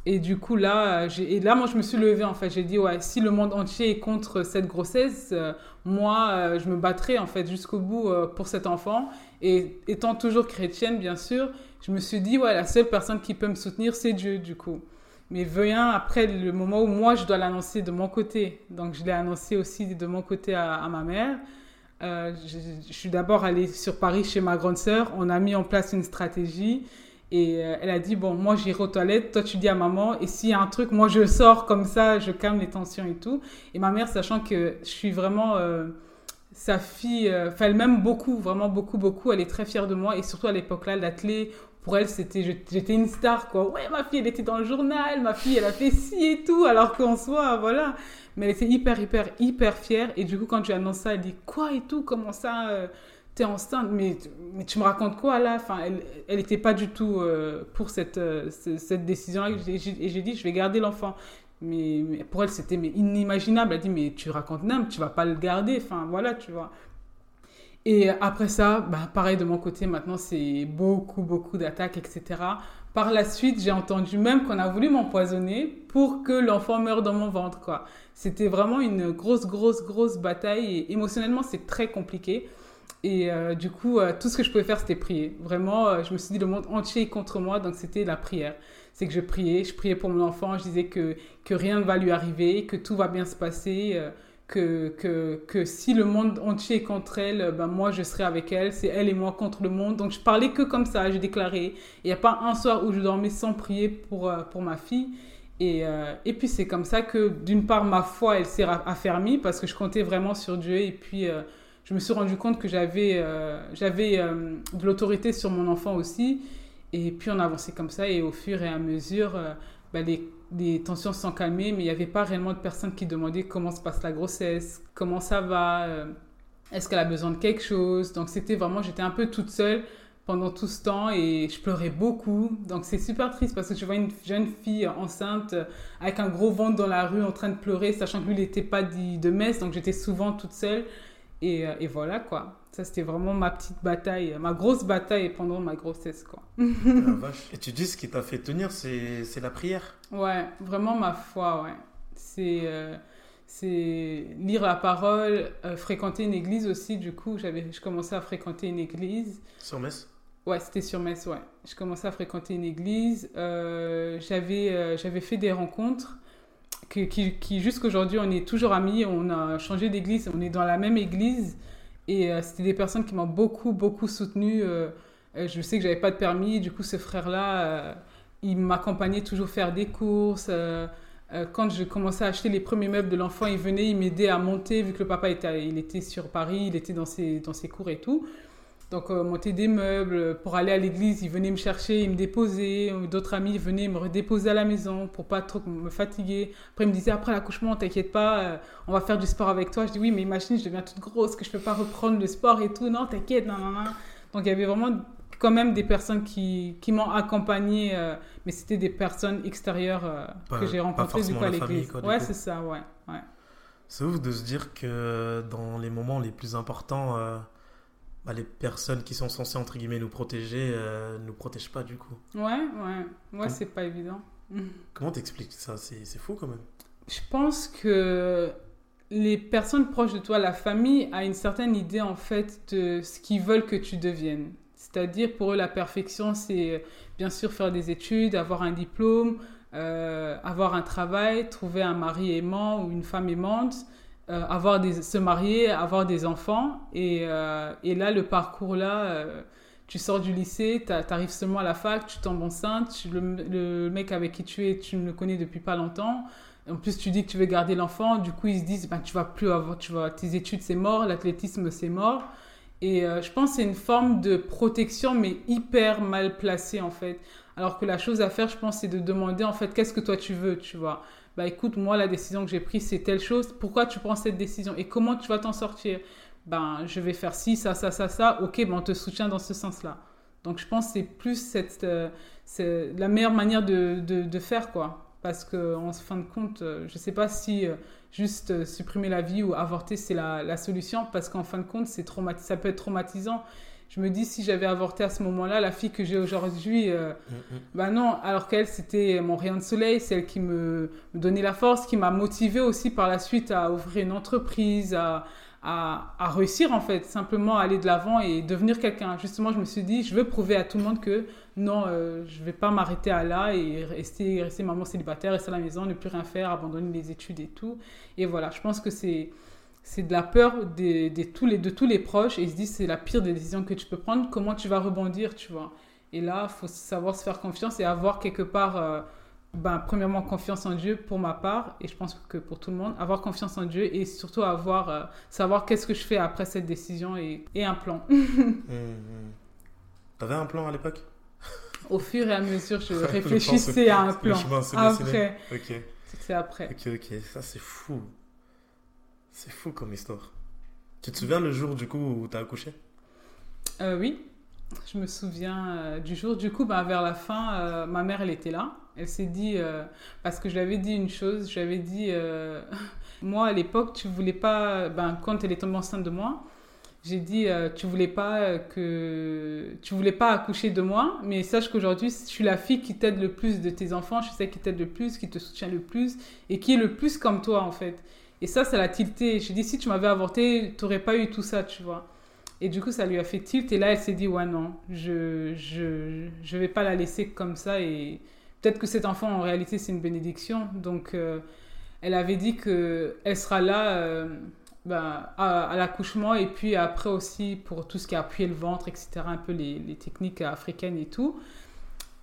Et du coup, là, et là, moi, je me suis levée, en fait. J'ai dit, ouais, si le monde entier est contre cette grossesse, euh, moi, euh, je me battrai, en fait, jusqu'au bout pour cet enfant. Et étant toujours chrétienne, bien sûr, je me suis dit, ouais, la seule personne qui peut me soutenir, c'est Dieu, du coup. Mais vient après le moment où moi, je dois l'annoncer de mon côté. Donc, je l'ai annoncé aussi de mon côté à, ma mère. Euh, je, je suis d'abord allée sur Paris chez ma grande sœur. On a mis en place une stratégie. Et euh, elle a dit, bon, moi, j'irai aux toilettes. Toi, tu dis à maman. Et s'il y a un truc, moi, je sors comme ça, je calme les tensions et tout. Et ma mère, sachant que je suis vraiment... euh, sa fille, euh, enfin, elle m'aime beaucoup, vraiment beaucoup, beaucoup. Elle est très fière de moi. Et surtout à l'époque-là, l'athlé, pour elle, c'était, j'étais une star, quoi. Ouais, ma fille, elle était dans le journal, ma fille, elle a fait ci et tout, alors qu'en soi, voilà. Mais elle était hyper, hyper, hyper fière. Et du coup, quand je lui ça, elle dit Quoi et tout? Comment ça euh, T'es enceinte? Mais, mais tu me racontes quoi là? Enfin, Elle elle n'était pas du tout euh, pour cette, ce- cette décision-là. Et j'ai dit Je vais garder l'enfant. Mais, pour elle, c'était inimaginable. Elle dit Mais tu racontes n'importe, tu vas pas le garder. Enfin, voilà, tu vois. Et après ça, bah, pareil de mon côté, maintenant c'est beaucoup, beaucoup d'attaques, etc. Par la suite, j'ai entendu même qu'on a voulu m'empoisonner pour que l'enfant meure dans mon ventre, quoi. C'était vraiment une grosse, grosse, grosse bataille et émotionnellement, c'est très compliqué. Et euh, du coup, euh, tout ce que je pouvais faire, c'était prier. Vraiment, euh, je me suis dit, le monde entier est contre moi, donc c'était la prière. C'est que je priais, je priais pour mon enfant, je disais que, que rien ne va lui arriver, que tout va bien se passer, euh, que, que, que, si le monde entier est contre elle, ben moi je serai avec elle, c'est elle et moi contre le monde. Donc je parlais que comme ça, j'ai déclaré. Il n'y a pas un soir où je dormais sans prier pour, euh, pour ma fille. Et, euh, et puis c'est comme ça que d'une part ma foi elle s'est affermie parce que je comptais vraiment sur Dieu et puis euh, je me suis rendu compte que j'avais j'avais de l'autorité sur mon enfant aussi. Et puis on a avancé comme ça et au fur et à mesure, ben, les les tensions se sont calmées, mais il n'y avait pas réellement de personnes qui demandaient comment se passe la grossesse, comment ça va, euh, est-ce qu'elle a besoin de quelque chose. Donc c'était vraiment, j'étais un peu toute seule pendant tout ce temps et je pleurais beaucoup. Donc c'est super triste parce que je vois une jeune fille enceinte euh, avec un gros ventre dans la rue en train de pleurer, sachant que n'était pas dit de messe, donc j'étais souvent toute seule. Euh, et voilà quoi. Ça, c'était vraiment ma petite bataille, ma grosse bataille pendant ma grossesse, quoi. Ah, Et tu dis ce qui t'a fait tenir, c'est la prière Ouais, vraiment ma foi, ouais. C'est euh, c'est lire la parole, euh, fréquenter une église aussi. Du coup, j'avais, je commençais à fréquenter une église. Sur Metz Ouais, c'était sur Metz, ouais. Je commençais à fréquenter une église. Euh, j'avais, j'avais fait des rencontres qui, qui, qui jusqu'aujourd'hui, on est toujours amis. On a changé d'église, on est dans la même église. Et euh, c'était des personnes qui m'ont beaucoup, beaucoup soutenu. Euh, euh, je sais que j'avais pas de permis, du coup, ce frère-là, il m'accompagnait toujours faire des courses. quand je commençais à acheter les premiers meubles de l'enfant, il venait, il m'aidait à monter, vu que le papa était, il était sur Paris, il était dans ses, dans ses cours et tout. Donc, euh, monter des meubles pour aller à l'église, ils venaient me chercher, ils me déposaient. D'autres amis venaient me redéposer à la maison pour pas trop me fatiguer. Après, ils me disaient après l'accouchement, t'inquiète pas, euh, on va faire du sport avec toi. Je dis oui, mais imagine, je deviens toute grosse, que je peux pas reprendre le sport et tout. Non, t'inquiète, non, non, non. Donc, il y avait vraiment quand même des personnes qui, qui m'ont accompagné, euh, mais c'était des personnes extérieures que j'ai rencontrées du coup à l'église. Ouais, c'est ça, ouais. ouais. C'est ouf de se dire que dans les moments les plus importants bah, les personnes qui sont censées, entre guillemets, nous protéger, euh, nous protègent pas du coup. Ouais, ouais. Ouais, c'est pas évident. Comment t'expliques ça? C'est fou quand même. Je pense que les personnes proches de toi, la famille, a une certaine idée en fait de ce qu'ils veulent que tu deviennes. C'est-à-dire pour eux, la perfection, c'est bien sûr faire des études, avoir un diplôme, euh, avoir un travail, trouver un mari aimant ou une femme aimante. Euh, avoir se marier, avoir des enfants. Et, euh, et là, le parcours là, euh, tu sors du lycée, tu arrives seulement à la fac, tu tombes enceinte, le, le, mec avec qui tu es, tu ne le connais depuis pas longtemps. En plus, tu dis que tu veux garder l'enfant, du coup, ils se disent, ben, tu vas plus avoir, tu vas, tes études, c'est mort, l'athlétisme, c'est mort. Et je pense que c'est une forme de protection, mais hyper mal placée, en fait. Alors que la chose à faire, je pense, c'est de demander, en fait, qu'est-ce que toi tu veux, tu vois bah écoute, moi la décision que j'ai prise c'est telle chose, pourquoi tu prends cette décision et comment tu vas t'en sortir? Ben je vais faire ci, ça, ça, ça, ça, ok, ben on te soutient dans ce sens-là. Donc je pense que c'est plus cette, euh, la meilleure manière de, de, faire quoi. Parce qu'en fin de compte, euh, je sais pas si euh, juste supprimer la vie ou avorter c'est la, la, solution. Parce qu'en fin de compte, c'est ça peut être traumatisant je me dis si j'avais avorté à ce moment-là, la fille que j'ai aujourd'hui, euh, mm, mm. bah non, alors qu'elle c'était mon rayon de soleil, celle qui me, me donnait la force, qui m'a motivée aussi par la suite à ouvrir une entreprise, à, à, à réussir en fait, simplement aller de l'avant et devenir quelqu'un. Justement, je me suis dit, je veux prouver à tout le monde que non, euh, je vais pas m'arrêter à là et rester, rester maman célibataire, rester à la maison, ne plus rien faire, abandonner les études et tout. Et voilà, je pense que c'est c'est de la peur de, de, tous les, de tous les proches et ils se disent c'est la pire des décisions que tu peux prendre, comment tu vas rebondir, tu vois? Et là, il faut savoir se faire confiance et avoir quelque part, euh, ben, premièrement, confiance en Dieu pour ma part, et je pense que pour tout le monde, avoir confiance en Dieu et surtout avoir, euh, savoir qu'est-ce que je fais après cette décision et, et un plan. Tu mmh, T'avais un plan à l'époque? Au fur et à mesure, je réfléchissais à un plan. Après. Ok. C'est après. Ok, ok, ça c'est fou. C'est fou comme histoire. Tu te souviens le jour du coup où tu as accouché? Euh, Oui, je me souviens euh, du jour. Du coup, bah, vers la fin, euh, ma mère, elle était là. Elle s'est dit, parce que je lui avais dit une chose, je lui avais dit, moi à l'époque, tu voulais pas, ben, quand elle est tombée enceinte de moi, j'ai dit, tu voulais pas que, tu voulais pas accoucher de moi, mais sache qu'aujourd'hui, je suis la fille qui t'aide le plus de tes enfants, je suis celle qui t'aide le plus, qui te soutient le plus et qui est le plus comme toi en fait. Et ça, ça l'a tilté. Je dis, si tu m'avais avorté, tu n'aurais pas eu tout ça, tu vois. Et du coup, ça lui a fait tilt. Et là, elle s'est dit, ouais, non, je je, je vais pas la laisser comme ça. Et peut-être que cet enfant, en réalité, c'est une bénédiction. Donc, euh, elle avait dit que elle sera là euh, ben, à, l'accouchement et puis après aussi pour tout ce qui a appuyé le ventre, etc. Un peu les, les techniques africaines et tout.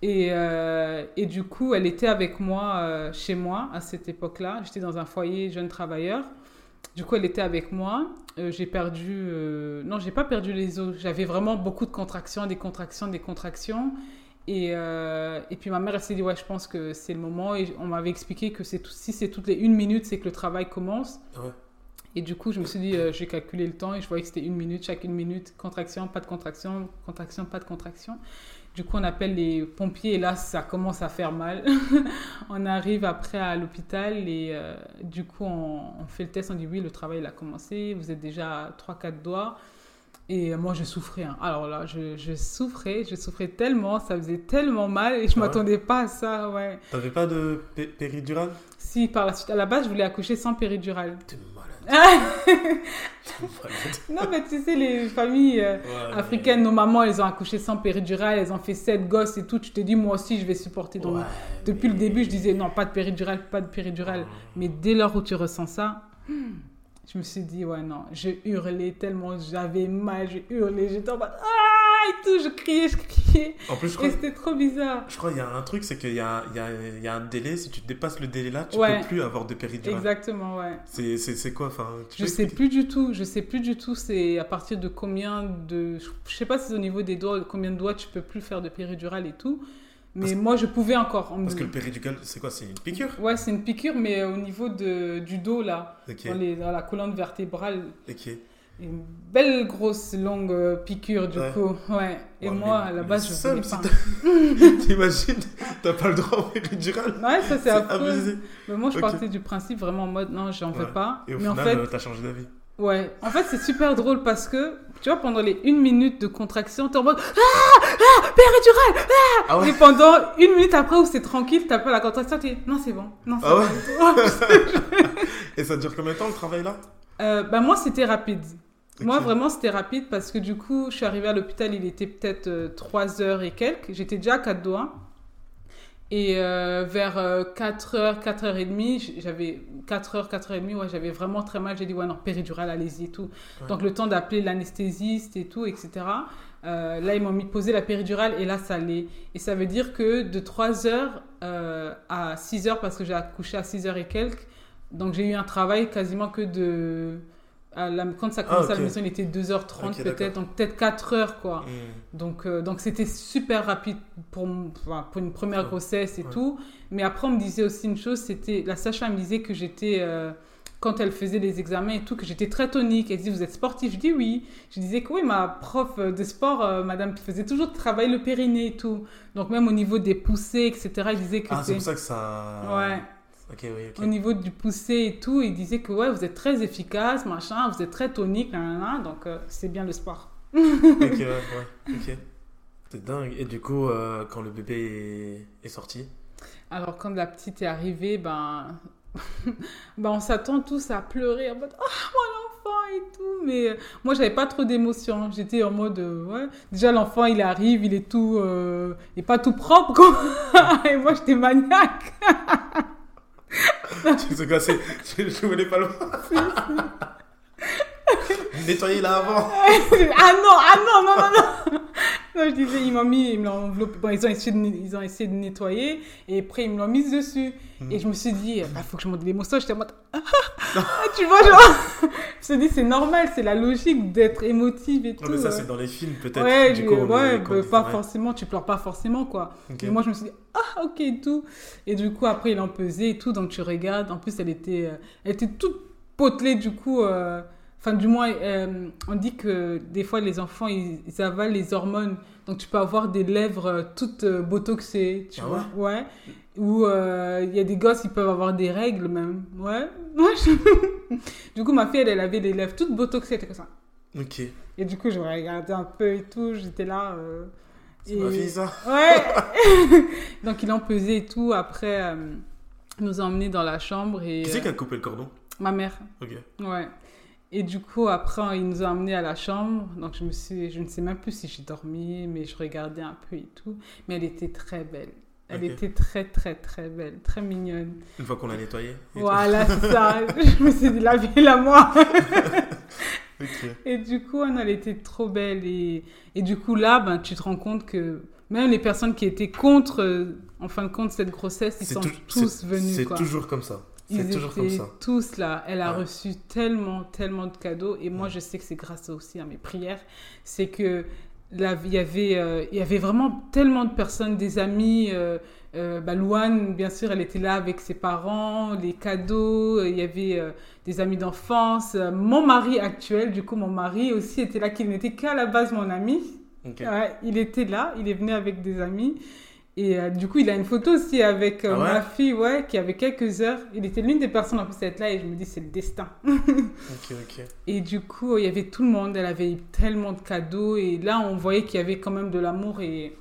Et, euh, et, du coup, elle était avec moi euh, chez moi à cette époque-là. J'étais dans un foyer jeune travailleur. Du coup, elle était avec moi. Euh, j'ai perdu. Non, j'ai pas perdu les os. J'avais vraiment beaucoup de contractions, des contractions, des contractions. Et, et puis ma mère, elle s'est dit Ouais, je pense que c'est le moment. Et on m'avait expliqué que si c'est toutes les une minute, c'est que le travail commence. Ouais. Et du coup, je me suis dit, euh, j'ai calculé le temps et je voyais que c'était une minute, chaque une minute, contraction, pas de contraction, contraction, pas de contraction. Du coup, on appelle les pompiers et là, ça commence à faire mal. on arrive après à l'hôpital et euh, du coup, on, on, fait le test. On dit oui, le travail il a commencé. Vous êtes déjà à 3-4 doigts. Et moi, je souffrais. Hein. Alors là, je, je, souffrais. Je souffrais tellement. Ça faisait tellement mal et je ne ah m'attendais pas à ça. Ouais. T'avais pas de pé péridurale? Si, par la suite. À la base, je voulais accoucher sans péridurale. T'es malade. non, mais tu sais, les familles euh, ouais, africaines, mais... nos mamans, elles ont accouché sans péridurale, elles ont fait sept gosses et tout. Tu te dis, moi aussi, je vais supporter. Donc, ouais, depuis mais... le début, je disais, non, pas de péridurale, pas de péridurale. Ouais. Mais dès lors où tu ressens ça, je me suis dit, ouais, non, j'ai hurlé tellement, j'avais mal, j'ai hurlé, j'étais en mode, ah, et tout, je criais, je criais. En plus, je crois, et c'était trop bizarre. Je crois qu'il y a un truc, c'est qu'il y a, il y, a, il y a un délai, si tu dépasses le délai là, tu ouais. peux plus avoir de péridurale. Exactement, ouais. C'est quoi, enfin, Je sais plus du tout, je sais plus du tout, c'est à partir de combien de, je sais pas si c'est au niveau des doigts, combien de doigts tu peux plus faire de péridurale et tout. Mais parce moi, je pouvais encore. Parce que le péridurale, c'est quoi C'est une piqûre? Ouais, c'est une piqûre, mais au niveau de, du dos, là, okay. dans, les, dans, la colonne vertébrale. Ok. Une belle grosse longue piqûre, du ouais. coup. Ouais. Et ouais, moi, à la base, je voulais pas. T'imagines T'as pas le droit au péridurale Ouais, ça, c'est affreux. Mais moi, je okay. partais du principe vraiment en mode, non, j'en veux pas. Et au mais final, en fait, t'as changé d'avis Ouais, en fait, c'est super drôle parce que, tu vois, pendant les une minute de contraction, t'es en mode Ah Ah Péridurale Ah, ah ouais. Et pendant une minute après où c'est tranquille, t'as pas la contraction, dis Non, c'est bon. Non, c'est ah ouais Et ça dure combien de temps le travail là? Euh, Bah, moi, c'était rapide. Okay. Moi, vraiment, c'était rapide parce que du coup, je suis arrivée à l'hôpital, il était peut-être euh, 3 heures et quelques. J'étais déjà à 4 doigts. Et euh, vers 4h, 4h30, j'avais 4h, 4h30, ouais, j'avais vraiment très mal. J'ai dit, ouais, non, péridurale, allez-y et tout. Ouais. Donc, le temps d'appeler l'anesthésiste et tout, etc. Euh, là, ils m'ont mis poser la péridurale et là, ça allait. Et ça veut dire que de 3h euh, à 6h, parce que j'ai accouché à 6h et quelques, donc j'ai eu un travail quasiment que de la, quand ça commençait ah, okay. à la maison, il était 2h30 okay, peut-être, donc peut-être 4h quoi. Mm. Donc euh, donc c'était super rapide pour, enfin, pour une première grossesse et ouais. tout. Mais après, on me disait aussi une chose, c'était la sage-femme me disait que j'étais, euh, quand elle faisait les examens et tout, que j'étais très tonique. Elle disait, vous êtes sportif? Je dis oui. Je disais que oui, ma prof de sport, euh, madame, faisait toujours travailler le périnée et tout. Donc même au niveau des poussées, etc., elle disait que ah, c'est pour ça que ça... Ouais. Okay, oui, okay. Au niveau du poussé et tout, il disait que ouais, vous êtes très efficace, machin, vous êtes très tonique, nanana, donc euh, c'est bien le sport. ok, ouais, ouais, ok. C'est dingue. Et du coup, euh, quand le bébé est, est, sorti? Alors, quand la petite est arrivée, ben, ben on s'attend tous à pleurer en mode Oh, mon enfant et tout. Mais euh, moi, j'avais pas trop d'émotion. J'étais en mode euh, Ouais. Déjà, l'enfant, il arrive, il est tout. Il est pas tout propre, quoi. et moi, j'étais maniaque. tu sais quoi, c'est. Je, je voulais pas le voir. Nettoyer là avant. ah non, ah non, non, non, non. Non je disais, ils m'ont mis, ils me l'ont enveloppé. Bon, ils ont, essayé de, ils ont essayé de nettoyer et après, ils me l'ont mise dessus. Mm. Et je me suis dit, il bah, faut que je monte l'émotion. J'étais en mode, ah, tu vois, genre. je me suis dit, c'est normal, c'est la logique d'être émotive et non, tout. mais ça, c'est dans les films, peut-être. Ouais, du coup, ouais, bah, pas forcément, tu pleures pas forcément, quoi. Okay. Et moi, je me suis dit, ah, ok, et tout. Et du coup, après, ils l'ont pesé et tout. Donc, tu regardes. En plus, elle était, euh, elle était toute potelée, du coup. Euh, Enfin, du moins, euh, on dit que des fois, les enfants, ils, ils, avalent les hormones. Donc, tu peux avoir des lèvres euh, toutes euh, botoxées, tu ah vois. Ouais? ouais. Ou il euh, y a des gosses, ils peuvent avoir des règles même. Ouais. ouais. du coup, ma fille, elle, elle, avait les lèvres toutes botoxées, comme ça. Ok. Et du coup, je regardais un peu et tout. J'étais là. C'est et... ma fille, ça Ouais. Donc, ils l'ont pesé et tout. Après, ils nous ont emmenés dans la chambre. Et, Qui c'est qui a coupé le cordon? Ma mère. Ok. Ouais. Et du coup, après, ils nous ont amenés à la chambre. Donc, je, me suis, je ne sais même plus si j'ai dormi, mais je regardais un peu et tout. Mais elle était très belle. Elle était très, très, très belle, très mignonne. Une fois qu'on l'a nettoyé. et tout. Voilà, c'est ça. Je me suis dit, la moi. Et du coup, elle était trop belle. Et, et du coup, là, ben, tu te rends compte que même les personnes qui étaient contre, euh, en fin de compte, cette grossesse, ils sont tou- tous venus. C'est toujours comme ça. Ils toujours comme ça. tous là. Elle a Ouais. reçu tellement, tellement de cadeaux. Et moi, je sais que c'est grâce aussi à mes prières. C'est que là, il y avait, euh, il y avait vraiment tellement de personnes, des amis. Euh, euh, bah, Louane, bien sûr, elle était là avec ses parents, les cadeaux. Il y avait euh, des amis d'enfance. Mon mari actuel, du coup, mon mari aussi était là, qui n'était qu'à la base mon ami. Il était là, il est venu avec des amis. Et euh, du coup, il a une photo aussi avec euh, Ah ouais ma fille, ouais, qui avait quelques heures. Il était l'une des personnes en plus à être là et je me dis, c'est le destin. Ok, ok. Et du coup, il y avait tout le monde, elle avait tellement de cadeaux. Et là, on voyait qu'il y avait quand même de l'amour et,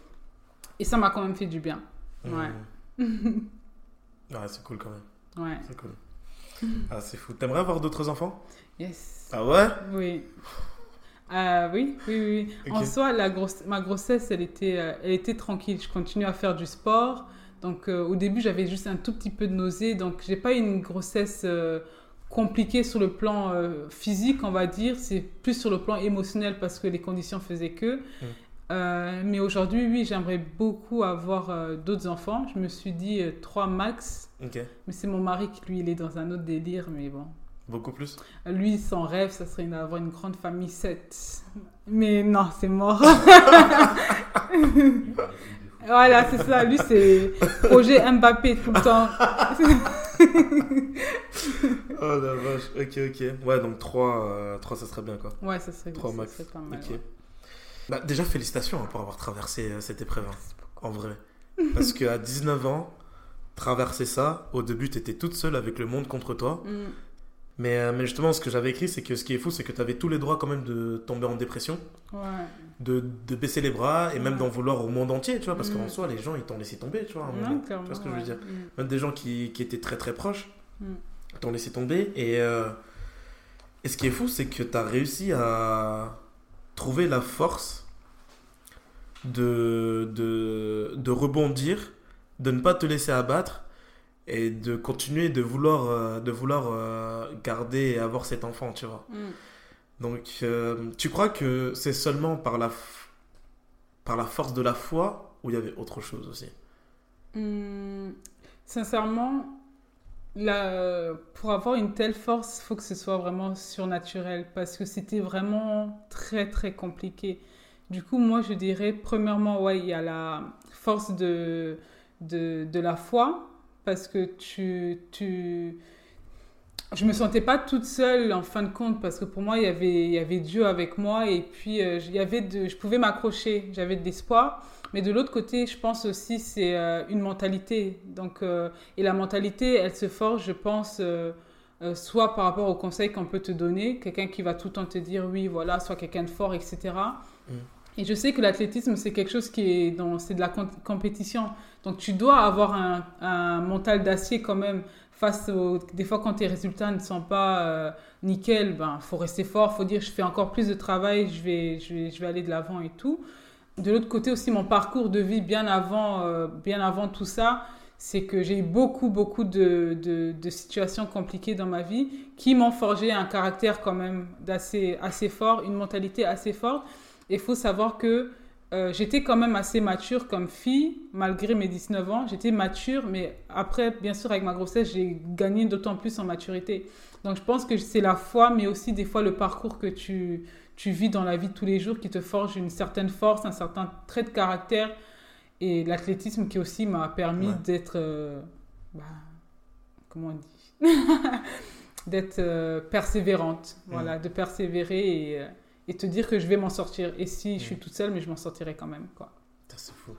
et ça m'a quand même fait du bien. Ouais. Hmm. Ouais, c'est cool quand même. Ouais, C'est cool. Ah, c'est fou. T'aimerais avoir d'autres enfants? Yes. Ah ouais? Oui. Euh, oui, oui, oui. En soi, la grosse, ma grossesse, elle était, euh, elle était tranquille. Je continuais à faire du sport. Donc, euh, au début, j'avais juste un tout petit peu de nausée. Donc, j'ai pas eu une grossesse euh, compliquée sur le plan physique, on va dire. C'est plus sur le plan émotionnel parce que les conditions faisaient que. Euh, mais aujourd'hui, oui, j'aimerais beaucoup avoir d'autres enfants. Je me suis dit trois max. Mais c'est mon mari qui, lui, il est dans un autre délire. Mais bon. Beaucoup plus Lui, son rêve, ça serait d'avoir une grande famille 7. Mais non, c'est mort. voilà, c'est ça. Lui, c'est projet Mbappé tout le temps. Oh la vache. Ok, ok. Ouais, donc 3, ça serait bien quoi. Ouais, ça serait, Trois ça max. serait pas mal. Ok. ouais. Bah, déjà, félicitations hein, pour avoir traversé euh, cette épreuve. hein, en vrai. Parce qu'à 19 ans, traverser ça, au début, t'étais toute seule avec le monde contre toi. Mm. Mais, euh, mais justement, ce que j'avais écrit, c'est que ce qui est fou, c'est que t'avais tous les droits quand même de tomber en dépression, Ouais. de, de baisser les bras et même Ouais. d'en vouloir au monde entier, tu vois. Parce Mm. qu'en soi, les gens, ils t'ont laissé tomber, tu vois. tu vois ce que je veux dire? Mm. Même des gens qui, qui étaient très très proches Mm. t'ont laissé tomber. Et, euh, et ce qui est fou, c'est que t'as réussi à trouver la force de, de, de rebondir, de ne pas te laisser abattre et de continuer de vouloir, euh, de vouloir euh, garder et avoir cet enfant, tu vois. Mm. Donc, euh, tu crois que c'est seulement par la, par la force de la foi ou il y avait autre chose aussi? Hum, sincèrement, là, pour avoir une telle force, il faut que ce soit vraiment surnaturel parce que c'était vraiment très très compliqué. Du coup, moi je dirais, premièrement, ouais, il y a la force de, de, de la foi parce que tu, tu... Je me sentais pas toute seule en fin de compte parce que pour moi, il y avait, il y avait Dieu avec moi et puis euh, il y avait je pouvais m'accrocher, j'avais de l'espoir. Mais de l'autre côté, je pense aussi c'est euh, une mentalité. Donc, euh, et la mentalité, elle se forge, je pense, soit par rapport aux conseils qu'on peut te donner, quelqu'un qui va tout le temps te dire oui, voilà, soit quelqu'un de fort, etc. Et je sais que l'athlétisme, c'est quelque chose qui est dans, c'est de la com- compétition. Donc tu dois avoir un, mental d'acier quand même face aux, des fois quand tes résultats ne sont pas euh, nickel, ben faut rester fort, faut dire je fais encore plus de travail, je vais, je vais, je vais aller de l'avant et tout. De l'autre côté aussi, mon parcours de vie bien avant, euh, bien avant tout ça, c'est que j'ai eu beaucoup, beaucoup de, de, de situations compliquées dans ma vie qui m'ont forgé un caractère quand même d'assez, assez fort, une mentalité assez forte. Il faut savoir que euh, j'étais quand même assez mature comme fille, malgré mes 19 ans. J'étais mature, mais après, bien sûr, avec ma grossesse, j'ai gagné d'autant plus en maturité. Donc je pense que c'est la foi, mais aussi des fois le parcours que tu, tu vis dans la vie de tous les jours qui te forge une certaine force, un certain trait de caractère. Et l'athlétisme qui aussi m'a permis Ouais. d'être... euh, bah, comment on dit? D'être euh, persévérante. Voilà, de persévérer et, et te dire que je vais m'en sortir. Et si je suis Mm. toute seule, mais je m'en sortirai quand même. Quoi. C'est fou.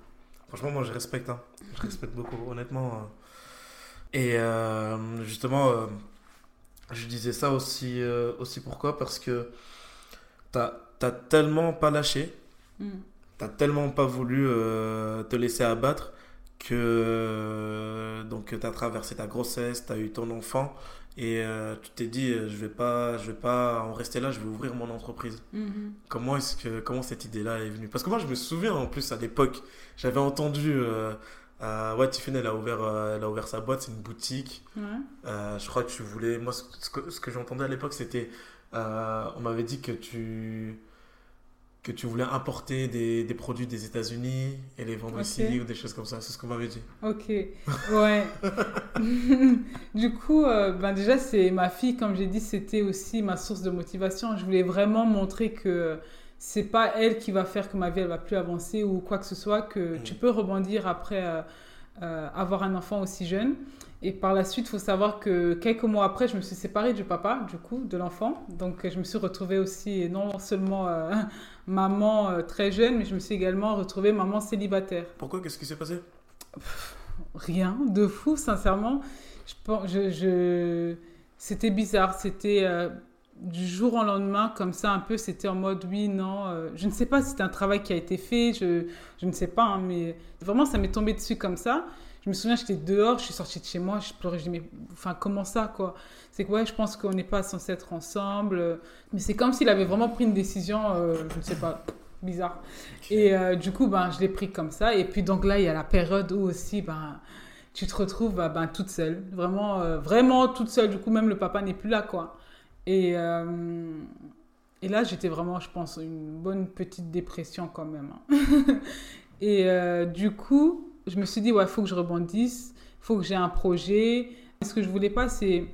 Franchement, moi, je respecte. hein. Je respecte beaucoup, honnêtement. euh. Et euh, justement, euh, je disais ça aussi, euh, aussi pourquoi? Parce que t'as as tellement pas lâché, Mm. t'as tellement pas voulu te laisser abattre que donc t'as traversé ta grossesse, t'as eu ton enfant et euh, tu t'es dit euh, je vais pas je vais pas en rester là, je vais ouvrir mon entreprise. Mhm. Comment est-ce que comment cette idée-là est venue? Parce que moi je me souviens en plus à l'époque, j'avais entendu euh, Euh, ouais, Tiffany, elle a, ouvert, elle a ouvert sa boîte, c'est une boutique. Ouais. Je crois que tu voulais. Moi, ce ce que, j'entendais à l'époque, c'était. on m'avait dit que tu. Que tu voulais importer des, des produits des États-Unis et les vendre Ok. ici ou des choses comme ça. C'est ce qu'on m'avait dit. Ok, ouais. du coup, euh, ben déjà, c'est ma fille, comme j'ai dit, c'était aussi ma source de motivation. Je voulais vraiment montrer que c'est pas elle qui va faire que ma vie elle va plus avancer ou quoi que ce soit, que Mm. tu peux rebondir après euh, euh, avoir un enfant aussi jeune. Et par la suite, il faut savoir que quelques mois après, je me suis séparée du papa, du coup, de l'enfant. Donc, je me suis retrouvée aussi, non seulement euh, maman euh, très jeune, mais je me suis également retrouvée maman célibataire. Pourquoi? Qu'est-ce qui s'est passé? Rien de fou, sincèrement. Je, pense- je, je- C'était bizarre. C'était du jour au lendemain, comme ça, un peu. C'était en mode oui, non. euh, je ne sais pas si c'est un travail qui a été fait. Je, je ne sais pas. hein, mais vraiment, ça m'est tombé dessus comme ça. Je me souviens, j'étais dehors, je suis sortie de chez moi, je pleurais. Je dis, mais enfin, comment ça, quoi? C'est que, ouais, je pense qu'on n'est pas censé être ensemble. euh, Mais c'est comme s'il avait vraiment pris une décision, euh, je ne sais pas, bizarre. Et du coup, ben, je l'ai pris comme ça. Et puis, donc là, il y a la période où aussi, ben, tu te retrouves ben, ben, toute seule. Vraiment, vraiment toute seule. Du coup, même le papa n'est plus là, quoi. Et, euh, et là, j'étais vraiment, je pense, une bonne petite dépression quand même. hein. et euh, du coup, je me suis dit, ouais, il faut que je rebondisse. Il faut que j'ai un projet. Ce que je voulais pas, c'est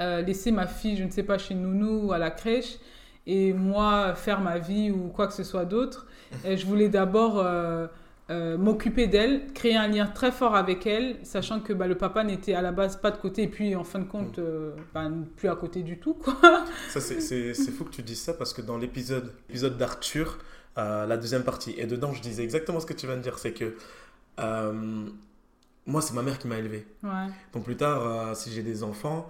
euh, laisser ma fille, je ne sais pas, chez Nounou ou à la crèche et moi faire ma vie ou quoi que ce soit d'autre. Je voulais d'abord euh, m'occuper d'elle, créer un lien très fort avec elle, sachant que bah, le papa n'était à la base pas de côté et puis en fin de compte euh, bah, plus à côté du tout. Quoi. Ça, c'est- fou que tu dises ça parce que dans l'épisode l'épisode d'Arthur, euh, la deuxième partie, et dedans, je disais exactement ce que tu viens de dire c'est que euh, moi, c'est ma mère qui m'a élevé. Ouais, Donc plus tard, si j'ai des enfants,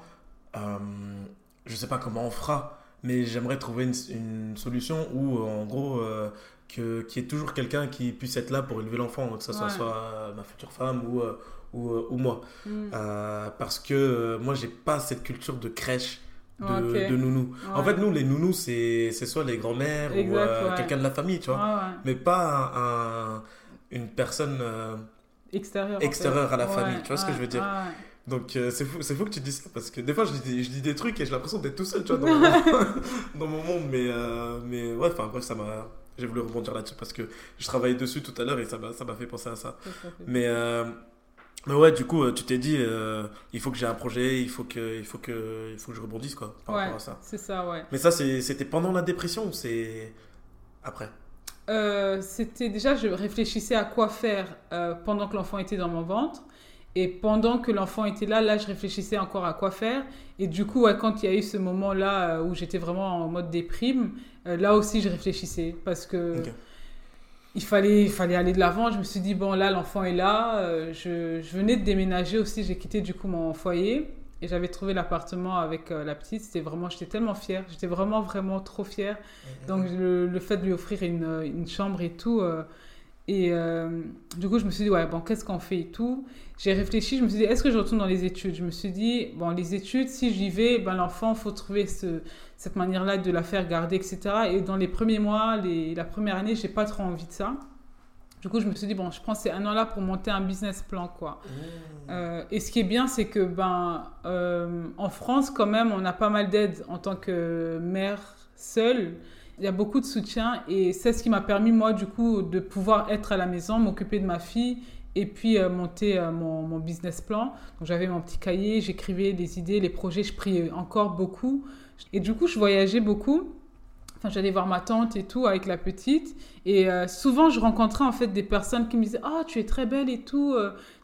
je sais pas comment on fera, mais j'aimerais trouver une, une solution où, en gros, euh, que- qu'il y ait toujours quelqu'un qui puisse être là pour élever l'enfant, que ce soit, Ouais. soit euh, ma future femme ou, euh, ou, euh, ou moi. Mm. Euh, parce que moi, j'ai pas cette culture de crèche. De, Ok. de nounou. En fait, nous, les nounous, c'est c'est soit les grands-mères ou euh, ouais. quelqu'un de la famille, tu vois. Mais pas un- un- une personne euh, Extérieur. en fait. extérieure à la famille. Tu vois ce que je veux dire donc euh, c'est fou, c'est fou que tu dis ça parce que des fois je dis, je dis des trucs et j'ai l'impression d'être tout seul tu vois, dans, mon, dans mon monde mais, euh, mais ouais enfin bref ça m'a j'ai voulu rebondir là-dessus parce que je travaillais dessus tout à l'heure et ça m'a fait penser à ça mais euh, mais ouais du coup euh, tu t'es dit euh, il faut que j'ai un projet il faut que il faut que il faut que je rebondisse quoi par Ouais, rapport à ça c'est ça, ouais. mais ça c'était pendant la dépression ou c'est après? Euh, c'était déjà, je réfléchissais à quoi faire pendant que l'enfant était dans mon ventre. Et pendant que l'enfant était là, là, je réfléchissais encore à quoi faire. Et du coup, ouais, quand il y a eu ce moment-là où j'étais vraiment en mode déprime, euh, là aussi, je réfléchissais. Parce que il, fallait, il fallait aller de l'avant. Je me suis dit, bon, là, l'enfant est là. Euh, je, je venais de déménager aussi. J'ai quitté du coup mon foyer. Et j'avais trouvé l'appartement avec euh, la petite. C'était vraiment, j'étais tellement fière. J'étais vraiment, vraiment trop fière. Donc le, le fait de lui offrir une, une chambre et tout. Et euh, du coup, je me suis dit, ouais, bon, qu'est-ce qu'on fait et tout. J'ai réfléchi, je me suis dit, est-ce que je retourne dans les études? Je me suis dit, bon, les études, si j'y vais, ben, l'enfant, faut trouver ce, cette manière-là de la faire garder, etc. Et dans les premiers mois, les, la première année, j'ai pas trop envie de ça. Du coup, je me suis dit, bon, je prends ces un an-là pour monter un business plan, quoi. Euh, et ce qui est bien, c'est que ben, euh, en France, quand même, on a pas mal d'aide en tant que mère seule. Il y a beaucoup de soutien et c'est ce qui m'a permis, moi, du coup, de pouvoir être à la maison, m'occuper de ma fille et puis euh, monter euh, mon, business plan. Donc j'avais mon petit cahier, j'écrivais les idées, les projets, je priais encore beaucoup. Et du coup, je voyageais beaucoup. Enfin, j'allais voir ma tante et tout avec la petite. Et euh, souvent, je rencontrais en fait des personnes qui me disaient Ah, tu es très belle et tout.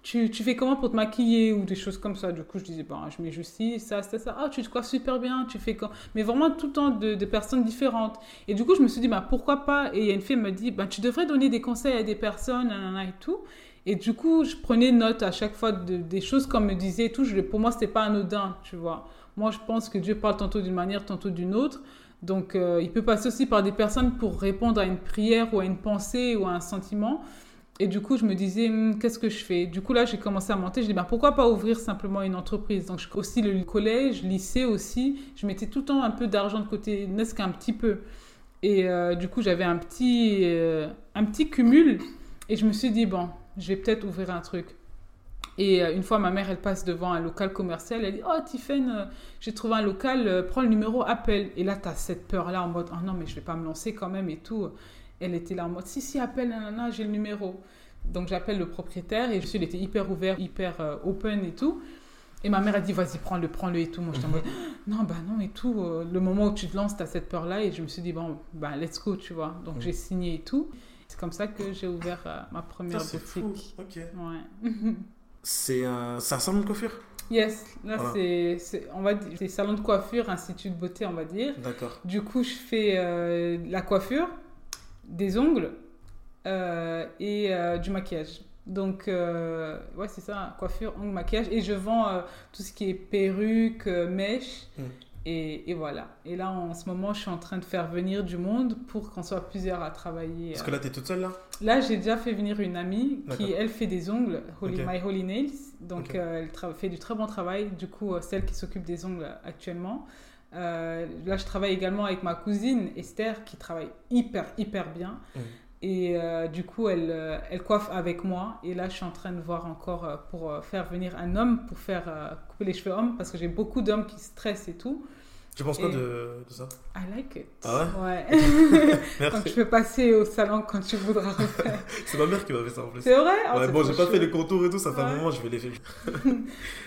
Tu, fais comment pour te maquiller Ou des choses comme ça? Du coup, je disais Bon, je mets juste ci, ça, ça, ça. Ah, tu te coiffes super bien. Tu fais quand Mais vraiment tout le temps de, personnes différentes. Et du coup, je me suis dit bah, Pourquoi pas? Et une fille me dit bah, Tu devrais donner des conseils à des personnes, nanana et tout. Et du coup, je prenais note à chaque fois de, des choses qu'on me disait tout. Pour moi, c'était pas anodin, tu vois. Moi, je pense que Dieu parle tantôt d'une manière, tantôt d'une autre. Donc, euh, il peut passer aussi par des personnes pour répondre à une prière ou à une pensée ou à un sentiment. Et du coup, je me disais, Hum, qu'est-ce que je fais? Du coup, là, j'ai commencé à monter. Je dis, bah, pourquoi pas ouvrir simplement une entreprise? Donc, je, aussi le collège, lycée aussi, je mettais tout le temps un peu d'argent de côté, n'est-ce qu'un petit peu. Et euh, du coup, j'avais un petit, euh, un petit cumul. Et je me suis dit, bon, je vais peut-être ouvrir un truc. Et euh, une fois, ma mère, elle passe devant un local commercial. Elle dit Oh, Tiffen, euh, j'ai trouvé un local, prends le numéro, appelle. Et là, tu as cette peur-là en mode Oh non, mais je vais pas me lancer quand même et tout. Elle était là en mode Si, si, appelle, nanana, j'ai le numéro. Donc j'appelle le propriétaire et je suis, il était hyper ouvert, hyper euh, open et tout. Et ma mère a dit Vas-y, prends-le, prends-le et tout. Moi, j'étais en mode Non, bah non et tout. Euh, Le moment où tu te lances, tu as cette peur-là. Et je me suis dit Bon, bah let's go, tu vois. Donc Mhm. j'ai signé et tout. C'est comme ça que j'ai ouvert euh, ma première Ça, fou. boutique. Ok. Ouais. C'est un, salon de coiffure? Yes, là Voilà. c'est, on va dire, c'est salon de coiffure, institut de beauté, on va dire. D'accord. Du coup, je fais euh, la coiffure, des ongles euh, et euh, du maquillage. Donc, euh, ouais, c'est ça, coiffure, ongles, maquillage. Et je vends tout ce qui est perruque, mèche. Mm. Et, et voilà. Et là, en ce moment, je suis en train de faire venir du monde pour qu'on soit plusieurs à travailler. Parce que là, t'es toute seule là? Là, j'ai déjà fait venir une amie qui, elle, fait des ongles, Holy. My Holy Nails. Donc, euh, elle fait du très bon travail. Du coup, celle qui s'occupe des ongles actuellement. Euh, là, je travaille également avec ma cousine Esther qui travaille hyper, hyper bien. Et euh, du coup, elle, euh, elle coiffe avec moi. Et là, je suis en train de voir encore pour faire venir un homme pour faire couper les cheveux hommes parce que j'ai beaucoup d'hommes qui stressent et tout. Tu penses quoi de, de ça? I like it. Ah ouais? Merci. Donc, je peux passer au salon quand tu voudras refaire. C'est ma mère qui m'a fait ça en plus. C'est vrai? Ah, Ouais, bon, j'ai pas fait les contours et tout, ça fait un Ouais. moment, je vais les faire.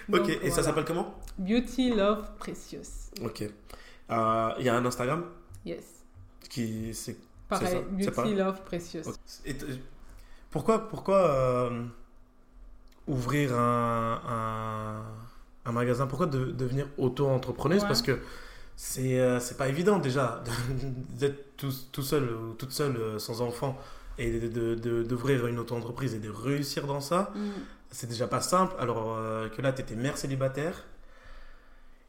Donc, ok, et ça s'appelle comment? Beauty Love Precious. Ok. Euh, Il y a un Instagram? Yes. qui. C'est. Pareil, ça, Beauty pareil? Love Precious. Et pourquoi pourquoi euh, ouvrir un, un, un magasin? Pourquoi de- devenir auto-entrepreneuse? Ouais. Parce que c'est euh, pas évident déjà d'être tout, tout seul ou toute seule euh, sans enfant et d'ouvrir de, de, une auto-entreprise et de réussir dans ça. Mm. c'est déjà pas simple. Alors euh, que là, tu étais mère célibataire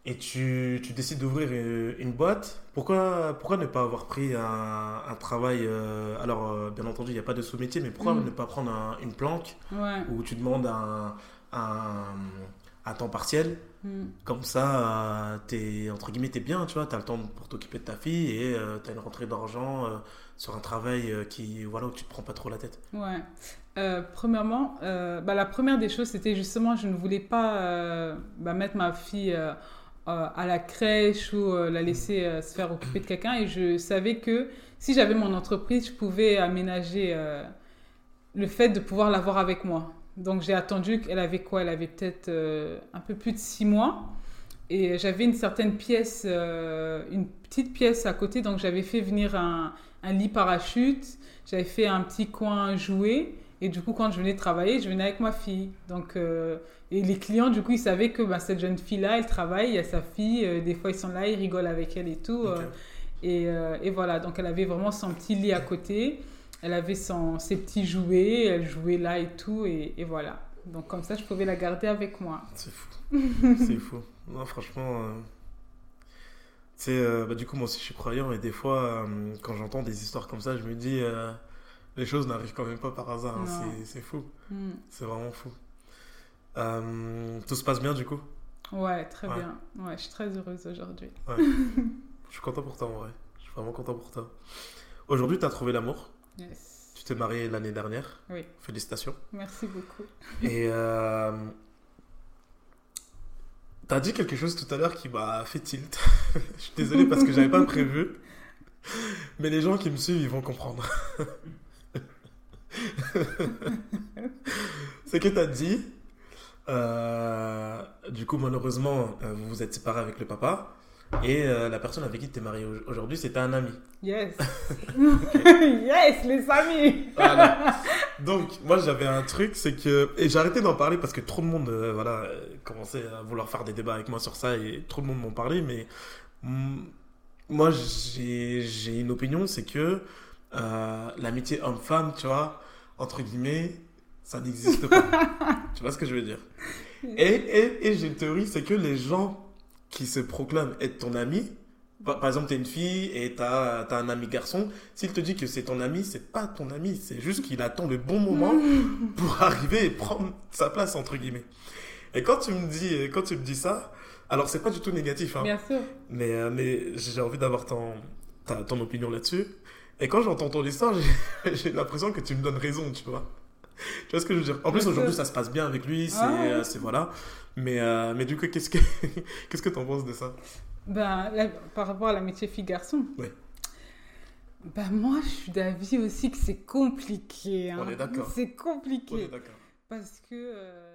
et tu, tu décides d'ouvrir une, une boîte. Pourquoi, pourquoi ne pas avoir pris un, un travail euh, Alors, euh, bien entendu, il n'y a pas de sous-métier, mais pourquoi Mm. ne pas prendre un- une planque Ouais. où tu demandes un, un, un temps partiel Mm. Comme ça, euh, t'es, entre guillemets, t'es bien, tu vois. Tu as le temps pour t'occuper de ta fille et tu as une rentrée d'argent euh, sur un travail euh, qui, voilà, où tu te prends pas trop la tête. Ouais. Euh, premièrement, euh, bah, la première des choses, c'était justement, je ne voulais pas euh, bah, mettre ma fille euh, euh, à la crèche ou euh, la laisser euh, se faire occuper de quelqu'un. Et je savais que si j'avais mon entreprise, je pouvais aménager euh, le fait de pouvoir l'avoir avec moi. Donc j'ai attendu qu'elle avait quoi? Elle avait peut-être euh, un peu plus de six mois. Et j'avais une certaine pièce, euh, une petite pièce à côté. Donc j'avais fait venir un, un lit parachute. J'avais fait un petit coin jouet. Et du coup, quand je venais travailler, je venais avec ma fille. Donc, euh, et les clients, du coup, ils savaient que bah, cette jeune fille-là, elle travaille, il y a sa fille. euh, des fois, ils sont là, ils rigolent avec elle et tout. Euh, et, et voilà, donc elle avait vraiment son petit lit à côté. Elle avait son, ses petits jouets, elle jouait là et tout. Et, et voilà. Donc comme ça, je pouvais la garder avec moi. C'est fou. c'est fou. Non, franchement. euh, C'est, euh, bah, du coup, moi aussi, je suis croyant et des fois, euh, quand j'entends des histoires comme ça, je me dis, euh, les choses n'arrivent quand même pas par hasard. hein. C'est, fou. Hmm. C'est vraiment fou. Tout se passe bien, du coup? Ouais, très Ouais. bien. Ouais, je suis très heureuse aujourd'hui. Je suis content pour toi, en vrai. Je suis vraiment content pour toi. Aujourd'hui, tu as trouvé l'amour? Yes. Tu t'es marié l'année dernière. Oui, Félicitations. merci beaucoup. Et euh, t'as dit quelque chose tout à l'heure qui m'a fait tilt. Je suis désolé parce que j'avais pas prévu. Mais les gens qui me suivent, ils vont comprendre. C'est que t'as dit, euh, du coup malheureusement, euh, vous vous êtes séparé avec le papa. Et euh, la personne avec qui tu es marié au- aujourd'hui, c'était un ami. Yes. yes, les amis. Voilà. Donc, moi, j'avais un truc, c'est que. Et arrêté d'en parler parce que trop de monde euh, voilà, euh, commençait à vouloir faire des débats avec moi sur ça et trop de monde m'en parlait. Mais mm, moi, j'ai j'ai une opinion, c'est que euh, l'amitié homme-femme, tu vois, entre guillemets, ça n'existe pas. tu vois ce que je veux dire? Et, et, et j'ai une théorie, c'est que les gens qui se proclament être ton ami, par, exemple, tu es une fille et tu as, un ami garçon, s'il te dit que c'est ton ami, c'est pas ton ami, c'est juste qu'il attend le bon moment pour arriver et prendre sa place, entre guillemets. Et quand tu me dis, quand tu me dis ça, alors c'est pas du tout négatif, hein, Bien sûr. mais, euh, mais j'ai envie d'avoir ton, ta- ton opinion là-dessus. Et quand j'entends ton histoire, j'ai l'impression que tu me donnes raison, tu vois. tu vois ce que je veux dire? En plus, aujourd'hui, ça se passe bien avec lui, c'est Ah euh, voilà. Mais, euh, mais du coup, qu'est-ce que qu'est-ce que t'en penses de ça? Ben, là, par rapport à l'amitié fille-garçon. Ouais. Ben, moi, je suis d'avis aussi que c'est compliqué. hein. On est d'accord. C'est On est compliqué. d'accord. Parce que. euh,